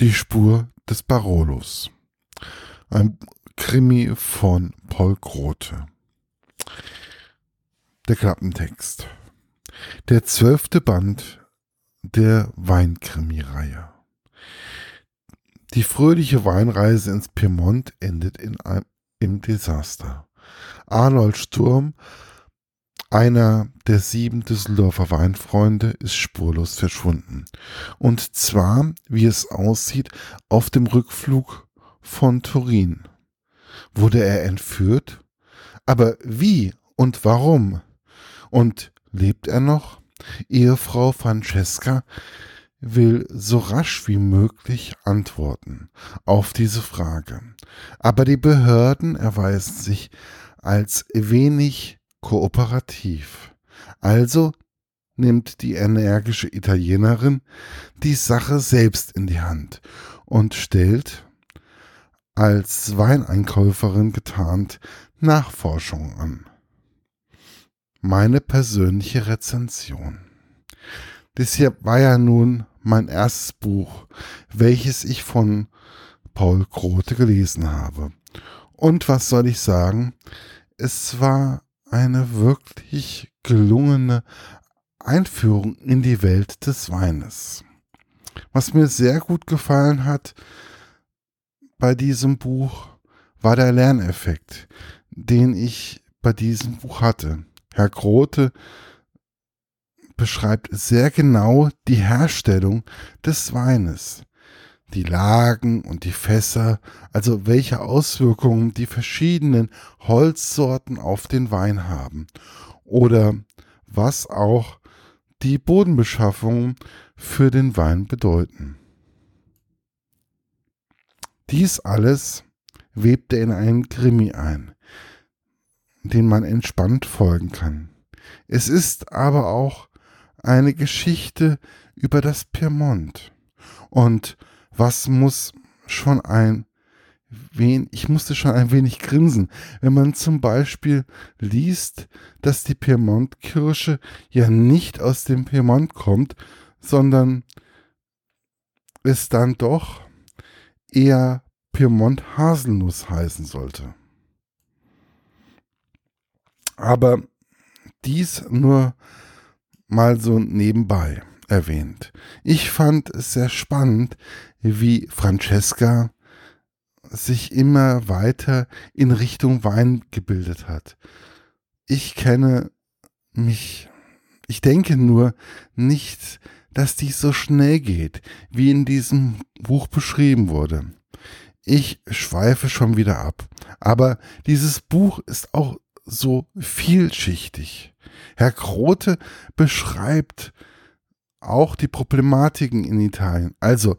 Die Spur des Barolos. Ein Krimi von Paul Grote. Der Klappentext. Der zwölfte Band der Weinkrimi-Reihe. Die fröhliche Weinreise ins Piemont endet in einem, im Desaster. Arnold Sturm einer der sieben Düsseldorfer Weinfreunde ist spurlos verschwunden. Und zwar, wie es aussieht, auf dem Rückflug von Turin. Wurde er entführt? Aber wie und warum? Und lebt er noch? Ehefrau Francesca will so rasch wie möglich antworten auf diese Frage. Aber die Behörden erweisen sich als wenig kooperativ. Also nimmt die energische Italienerin die Sache selbst in die Hand und stellt, als Weineinkäuferin getarnt, Nachforschungen an. Meine persönliche Rezension. Das hier war ja nun mein erstes Buch, welches ich von Paul Grote gelesen habe. Und was soll ich sagen? Es war eine wirklich gelungene Einführung in die Welt des Weines. Was mir sehr gut gefallen hat bei diesem Buch war der Lerneffekt, den ich bei diesem Buch hatte. Herr Grote beschreibt sehr genau die Herstellung des Weines die Lagen und die Fässer, also welche Auswirkungen die verschiedenen Holzsorten auf den Wein haben oder was auch die Bodenbeschaffungen für den Wein bedeuten. Dies alles webt er in einen Krimi ein, den man entspannt folgen kann. Es ist aber auch eine Geschichte über das Piemont und was muss schon ein wen, ich musste schon ein wenig grinsen, wenn man zum Beispiel liest, dass die Piemont-Kirsche ja nicht aus dem Piemont kommt, sondern es dann doch eher Piemont-Haselnuss heißen sollte. Aber dies nur mal so nebenbei erwähnt. Ich fand es sehr spannend, wie Francesca sich immer weiter in Richtung Wein gebildet hat. Ich kenne mich, ich denke nur nicht, dass dies so schnell geht, wie in diesem Buch beschrieben wurde. Ich schweife schon wieder ab, aber dieses Buch ist auch so vielschichtig. Herr Grote beschreibt auch die Problematiken in Italien. Also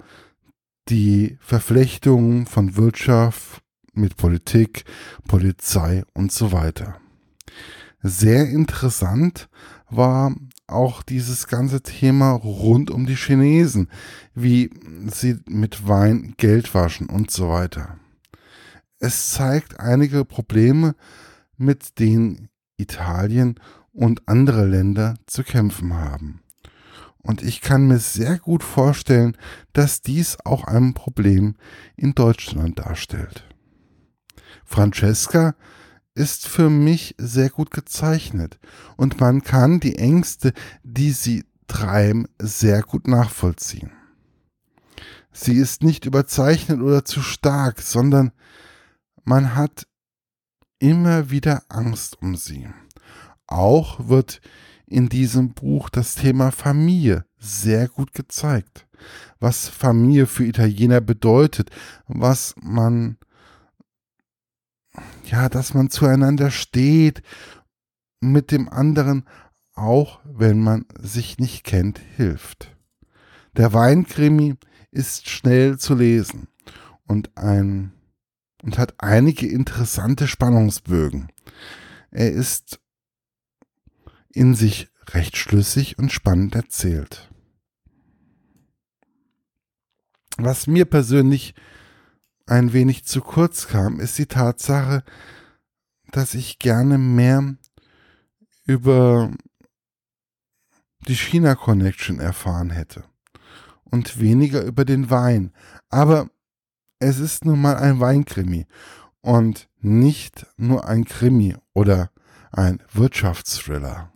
die Verflechtung von Wirtschaft mit Politik, Polizei und so weiter. Sehr interessant war auch dieses ganze Thema rund um die Chinesen, wie sie mit Wein Geld waschen und so weiter. Es zeigt einige Probleme, mit denen Italien und andere Länder zu kämpfen haben. Und ich kann mir sehr gut vorstellen, dass dies auch ein Problem in Deutschland darstellt. Francesca ist für mich sehr gut gezeichnet und man kann die Ängste, die sie treiben, sehr gut nachvollziehen. Sie ist nicht überzeichnet oder zu stark, sondern man hat immer wieder Angst um sie. Auch wird in diesem Buch das Thema Familie sehr gut gezeigt. Was Familie für Italiener bedeutet, was man, ja, dass man zueinander steht, mit dem anderen, auch wenn man sich nicht kennt, hilft. Der Weinkrimi ist schnell zu lesen und ein und hat einige interessante Spannungsbögen. Er ist in sich recht schlüssig und spannend erzählt. Was mir persönlich ein wenig zu kurz kam, ist die Tatsache, dass ich gerne mehr über die China Connection erfahren hätte. und weniger über den Wein. Aber es ist nun mal ein Weinkrimi und nicht nur ein Krimi oder ein Wirtschaftsthriller.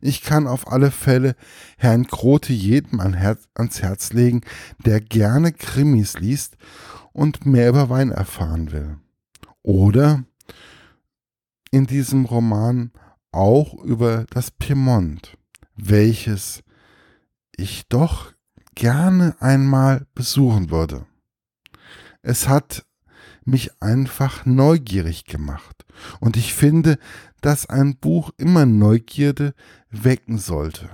Ich kann auf alle Fälle Herrn Grote jedem ans Herz legen, der gerne Krimis liest und mehr über Wein erfahren will. Oder in diesem Roman auch über das Piemont, welches ich doch gerne einmal besuchen würde. Es hat mich einfach neugierig gemacht. Und ich finde, dass ein Buch immer Neugierde wecken sollte.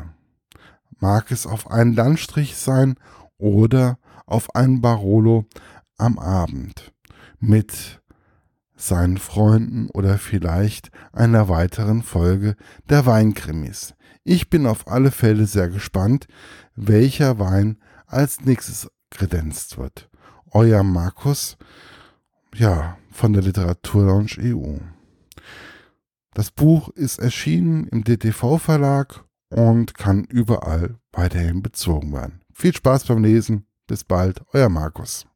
Mag es auf einen Landstrich sein oder auf einen Barolo am Abend mit seinen Freunden oder vielleicht einer weiteren Folge der Weinkrimis. Ich bin auf alle Fälle sehr gespannt, welcher Wein als nächstes kredenzt wird. Euer Markus, ja, von der Literaturlaunch EU. Das Buch ist erschienen im DTV Verlag und kann überall weiterhin bezogen werden. Viel Spaß beim Lesen. Bis bald, euer Markus.